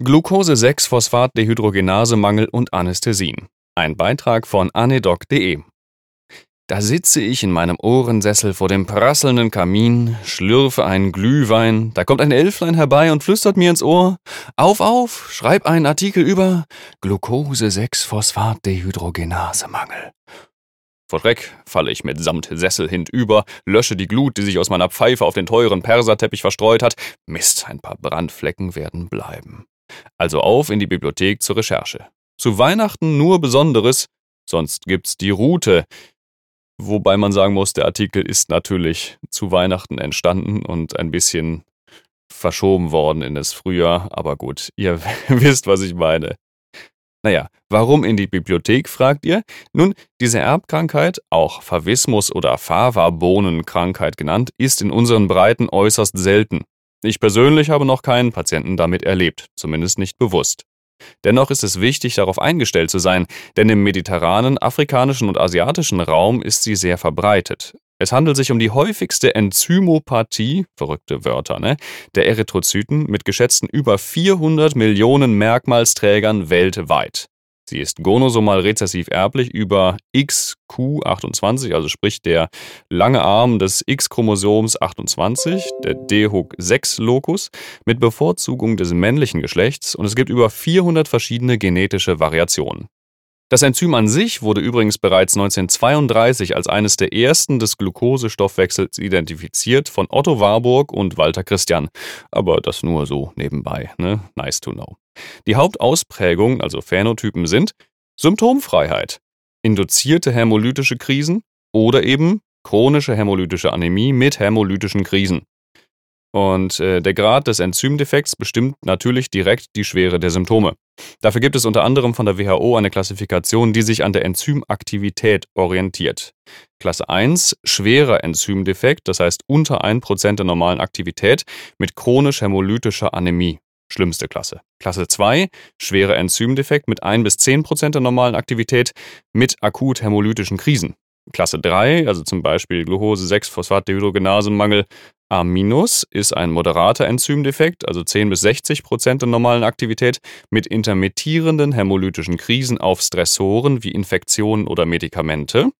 Glucose-6-Phosphat-Dehydrogenase-Mangel und Anästhesien. Ein Beitrag von anedoc.de. Da sitze ich in meinem Ohrensessel vor dem prasselnden Kamin, schlürfe einen Glühwein, da kommt ein Elflein herbei und flüstert mir ins Ohr: Auf, auf, schreib einen Artikel über Glucose-6-Phosphat-Dehydrogenase-Mangel. Vor Schreck falle ich mitsamt Sessel hinüber, lösche die Glut, die sich aus meiner Pfeife auf den teuren Perserteppich verstreut hat. Mist, ein paar Brandflecken werden bleiben. Also auf in die Bibliothek zur Recherche. Zu Weihnachten nur Besonderes, sonst gibt's die Route. Wobei man sagen muss, der Artikel ist natürlich zu Weihnachten entstanden und ein bisschen verschoben worden in das Frühjahr, aber gut, ihr wisst, was ich meine. Naja, warum in die Bibliothek, fragt ihr? Nun, diese Erbkrankheit, auch Favismus oder Fava-Bohnenkrankheit genannt, ist in unseren Breiten äußerst selten. Ich persönlich habe noch keinen Patienten damit erlebt, zumindest nicht bewusst. Dennoch ist es wichtig, darauf eingestellt zu sein, denn im mediterranen, afrikanischen und asiatischen Raum ist sie sehr verbreitet. Es handelt sich um die häufigste Enzymopathie, verrückte Wörter, ne, der Erythrozyten mit geschätzten über 400 Millionen Merkmalsträgern weltweit. Sie ist gonosomal rezessiv erblich über XQ28, also sprich der lange Arm des X-Chromosoms 28, der DHOOK6-Locus, mit Bevorzugung des männlichen Geschlechts und es gibt über 400 verschiedene genetische Variationen. Das Enzym an sich wurde übrigens bereits 1932 als eines der ersten des Glukosestoffwechsels identifiziert von Otto Warburg und Walter Christian. Aber das nur so nebenbei, ne? Nice to know. Die Hauptausprägungen, also Phänotypen, sind Symptomfreiheit, induzierte hämolytische Krisen oder eben chronische hämolytische Anämie mit hämolytischen Krisen. Und äh, der Grad des Enzymdefekts bestimmt natürlich direkt die Schwere der Symptome. Dafür gibt es unter anderem von der WHO eine Klassifikation, die sich an der Enzymaktivität orientiert. Klasse 1, schwerer Enzymdefekt, das heißt unter 1% der normalen Aktivität mit chronisch hämolytischer Anämie. Schlimmste Klasse. Klasse 2, schwerer Enzymdefekt mit 1 bis 10% der normalen Aktivität mit akut hämolytischen Krisen. Klasse 3, also zum Beispiel Glucose-6-Phosphat-Dehydrogenase-Mangel A- ist ein moderater Enzymdefekt, also 10 bis 60 Prozent der normalen Aktivität, mit intermittierenden hämolytischen Krisen auf Stressoren wie Infektionen oder Medikamente.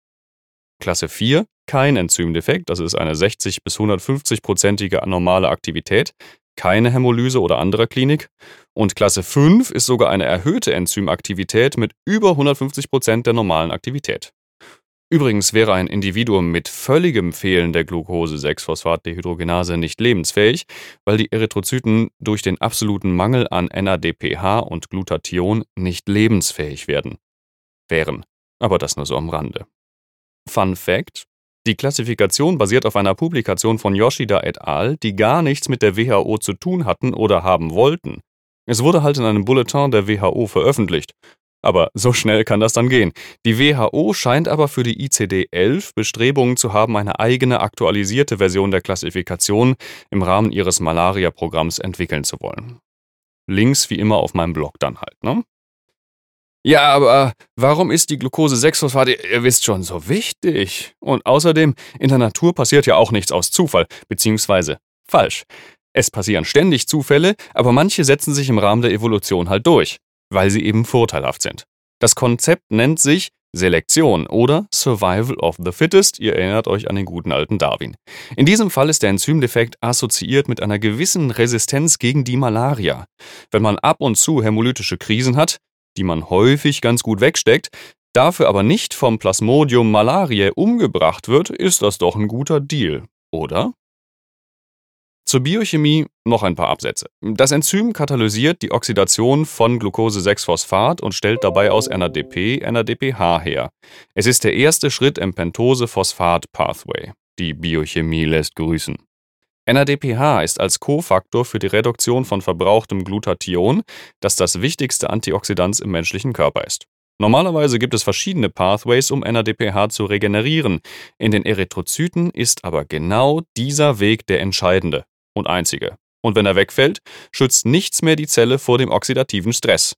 Klasse 4, kein Enzymdefekt, das ist eine 60 bis 150-prozentige normale Aktivität, keine Hämolyse oder andere Klinik. Und Klasse 5 ist sogar eine erhöhte Enzymaktivität mit über 150 Prozent der normalen Aktivität. Übrigens wäre ein Individuum mit völligem Fehlen der Glucose-6-Phosphat-Dehydrogenase nicht lebensfähig, weil die Erythrozyten durch den absoluten Mangel an NADPH und Glutathion nicht lebensfähig werden. Wären. Aber das nur so am Rande. Fun Fact: Die Klassifikation basiert auf einer Publikation von Yoshida et al., die gar nichts mit der WHO zu tun hatten oder haben wollten. Es wurde halt in einem Bulletin der WHO veröffentlicht. Aber so schnell kann das dann gehen. Die WHO scheint aber für die ICD-11 Bestrebungen zu haben, eine eigene aktualisierte Version der Klassifikation im Rahmen ihres Malaria-Programms entwickeln zu wollen. Links wie immer auf meinem Blog dann halt, ne? Ja, aber warum ist die Glucose-6-Phosphat, ihr wisst schon, so wichtig? Und außerdem, in der Natur passiert ja auch nichts aus Zufall, beziehungsweise falsch. Es passieren ständig Zufälle, aber manche setzen sich im Rahmen der Evolution halt durch weil sie eben vorteilhaft sind. Das Konzept nennt sich Selektion oder Survival of the Fittest. Ihr erinnert euch an den guten alten Darwin. In diesem Fall ist der Enzymdefekt assoziiert mit einer gewissen Resistenz gegen die Malaria. Wenn man ab und zu hämolytische Krisen hat, die man häufig ganz gut wegsteckt, dafür aber nicht vom Plasmodium malariae umgebracht wird, ist das doch ein guter Deal, oder? Zur Biochemie noch ein paar Absätze. Das Enzym katalysiert die Oxidation von Glucose-6-Phosphat und stellt dabei aus NADP NADPH her. Es ist der erste Schritt im Pentose-Phosphat-Pathway. Die Biochemie lässt grüßen. NADPH ist als Kofaktor für die Reduktion von verbrauchtem Glutathion, das das wichtigste Antioxidant im menschlichen Körper ist. Normalerweise gibt es verschiedene Pathways, um NADPH zu regenerieren. In den Erythrozyten ist aber genau dieser Weg der entscheidende und einzige. Und wenn er wegfällt, schützt nichts mehr die Zelle vor dem oxidativen Stress.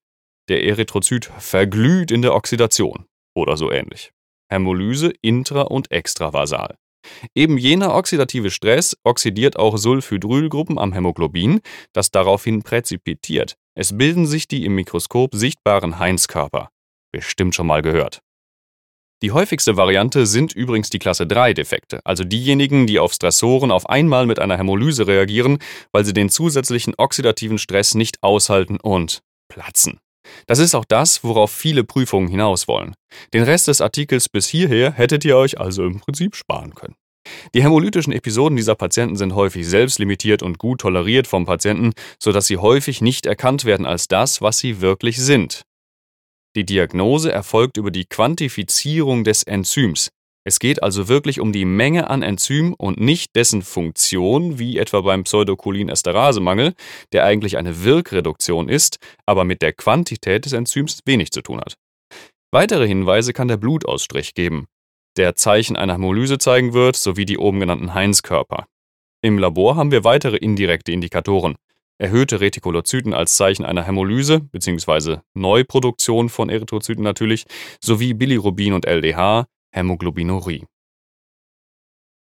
Der Erythrozyt verglüht in der Oxidation oder so ähnlich. Hämolyse intra- und extravasal. Eben jener oxidative Stress oxidiert auch Sulfhydrylgruppen am Hämoglobin, das daraufhin präzipitiert. Es bilden sich die im Mikroskop sichtbaren Heinz-Körper. Bestimmt schon mal gehört. Die häufigste Variante sind übrigens die Klasse 3 Defekte, also diejenigen, die auf Stressoren auf einmal mit einer Hämolyse reagieren, weil sie den zusätzlichen oxidativen Stress nicht aushalten und platzen. Das ist auch das, worauf viele Prüfungen hinaus wollen. Den Rest des Artikels bis hierher hättet ihr euch also im Prinzip sparen können. Die hämolytischen Episoden dieser Patienten sind häufig selbstlimitiert und gut toleriert vom Patienten, sodass sie häufig nicht erkannt werden als das, was sie wirklich sind. Die Diagnose erfolgt über die Quantifizierung des Enzyms. Es geht also wirklich um die Menge an Enzym und nicht dessen Funktion, wie etwa beim Pseudocholin-Esterasemangel, der eigentlich eine Wirkreduktion ist, aber mit der Quantität des Enzyms wenig zu tun hat. Weitere Hinweise kann der Blutausstrich geben der Zeichen einer Hämolyse zeigen wird, sowie die oben genannten Heinz-Körper. Im Labor haben wir weitere indirekte Indikatoren. Erhöhte Retikulozyten als Zeichen einer Hämolyse bzw. Neuproduktion von Erythrozyten natürlich, sowie Bilirubin und LDH, Hämoglobinurie.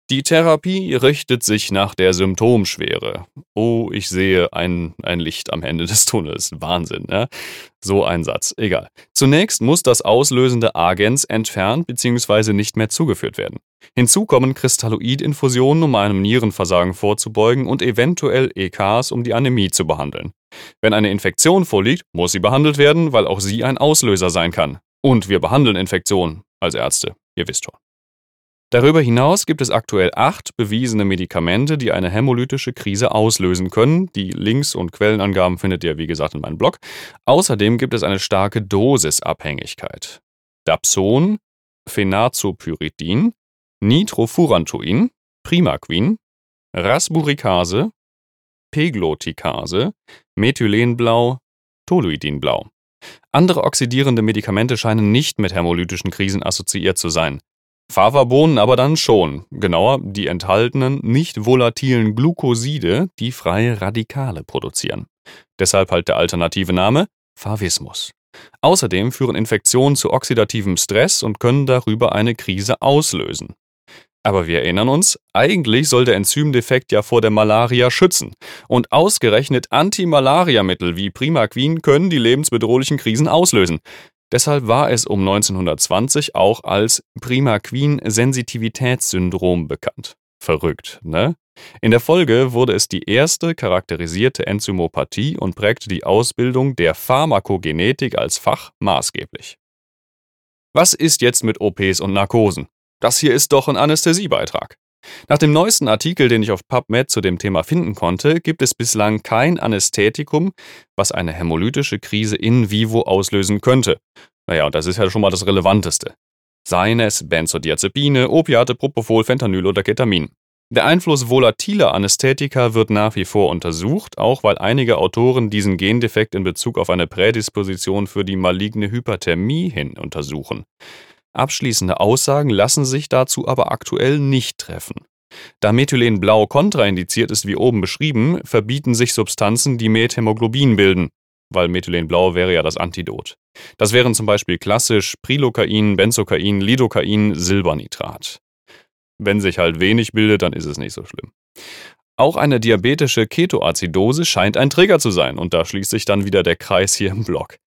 Die Therapie richtet sich nach der Symptomschwere. Oh, ich sehe ein, ein Licht am Ende des Tunnels. Wahnsinn, ne? So ein Satz. Egal. Zunächst muss das auslösende Agens entfernt bzw. nicht mehr zugeführt werden. Hinzu kommen Kristalloidinfusionen, um einem Nierenversagen vorzubeugen und eventuell EKs, um die Anämie zu behandeln. Wenn eine Infektion vorliegt, muss sie behandelt werden, weil auch sie ein Auslöser sein kann. Und wir behandeln Infektionen als Ärzte. Ihr wisst schon. Darüber hinaus gibt es aktuell acht bewiesene Medikamente, die eine hämolytische Krise auslösen können. Die Links und Quellenangaben findet ihr, wie gesagt, in meinem Blog. Außerdem gibt es eine starke Dosisabhängigkeit. Dapson, Phenazopyridin, Nitrofurantoin, Primaquin, Rasburicase, Pegloticase, Methylenblau, Toluidinblau. Andere oxidierende Medikamente scheinen nicht mit hämolytischen Krisen assoziiert zu sein. Fava-Bohnen aber dann schon, genauer die enthaltenen nicht volatilen Glucoside, die freie Radikale produzieren. Deshalb halt der alternative Name Favismus. Außerdem führen Infektionen zu oxidativem Stress und können darüber eine Krise auslösen. Aber wir erinnern uns, eigentlich soll der Enzymdefekt ja vor der Malaria schützen. Und ausgerechnet Antimalariamittel wie Primaquin können die lebensbedrohlichen Krisen auslösen. Deshalb war es um 1920 auch als Primaquin-Sensitivitätssyndrom bekannt. Verrückt, ne? In der Folge wurde es die erste charakterisierte Enzymopathie und prägte die Ausbildung der Pharmakogenetik als Fach maßgeblich. Was ist jetzt mit OPs und Narkosen? Das hier ist doch ein Anästhesiebeitrag. Nach dem neuesten Artikel, den ich auf PubMed zu dem Thema finden konnte, gibt es bislang kein Anästhetikum, was eine hämolytische Krise in vivo auslösen könnte. Naja, und das ist ja schon mal das Relevanteste. Seien es Benzodiazepine, Opiate, Propofol, Fentanyl oder Ketamin. Der Einfluss volatiler Anästhetika wird nach wie vor untersucht, auch weil einige Autoren diesen Gendefekt in Bezug auf eine Prädisposition für die maligne Hyperthermie hin untersuchen. Abschließende Aussagen lassen sich dazu aber aktuell nicht treffen. Da Methylenblau kontraindiziert ist wie oben beschrieben, verbieten sich Substanzen, die Methämoglobin bilden, weil Methylenblau wäre ja das Antidot. Das wären zum Beispiel klassisch Prilokain, Benzokain, Lidocain, Silbernitrat. Wenn sich halt wenig bildet, dann ist es nicht so schlimm. Auch eine diabetische Ketoazidose scheint ein Trigger zu sein und da schließt sich dann wieder der Kreis hier im Block.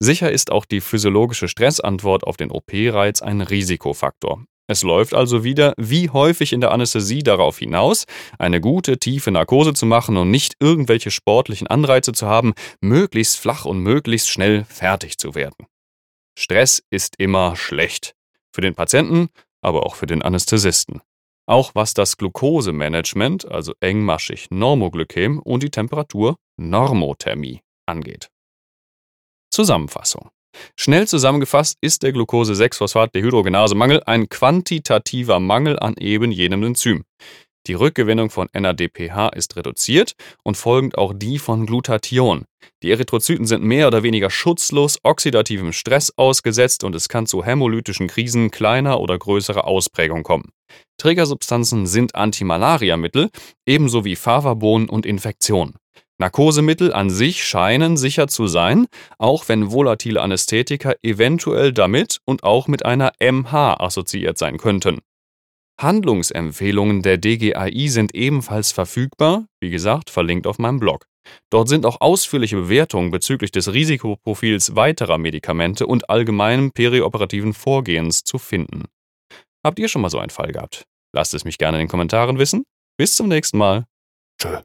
Sicher ist auch die physiologische Stressantwort auf den OP-Reiz ein Risikofaktor. Es läuft also wieder, wie häufig in der Anästhesie, darauf hinaus, eine gute, tiefe Narkose zu machen und nicht irgendwelche sportlichen Anreize zu haben, möglichst flach und möglichst schnell fertig zu werden. Stress ist immer schlecht. Für den Patienten, aber auch für den Anästhesisten. Auch was das Glukosemanagement, also engmaschig Normoglykäm und die Temperatur Normothermie angeht. Zusammenfassung. Schnell zusammengefasst ist der Glucose-6-Phosphat-Dehydrogenase-Mangel ein quantitativer Mangel an eben jenem Enzym. Die Rückgewinnung von NADPH ist reduziert und folgend auch die von Glutathion. Die Erythrozyten sind mehr oder weniger schutzlos oxidativem Stress ausgesetzt und es kann zu hämolytischen Krisen kleiner oder größerer Ausprägung kommen. Trägersubstanzen sind Antimalariamittel, ebenso wie Favabohnen und Infektionen. Narkosemittel an sich scheinen sicher zu sein, auch wenn volatile Anästhetika eventuell damit und auch mit einer MH assoziiert sein könnten. Handlungsempfehlungen der DGAI sind ebenfalls verfügbar, wie gesagt, verlinkt auf meinem Blog. Dort sind auch ausführliche Bewertungen bezüglich des Risikoprofils weiterer Medikamente und allgemeinem perioperativen Vorgehens zu finden. Habt ihr schon mal so einen Fall gehabt? Lasst es mich gerne in den Kommentaren wissen. Bis zum nächsten Mal. Tschö.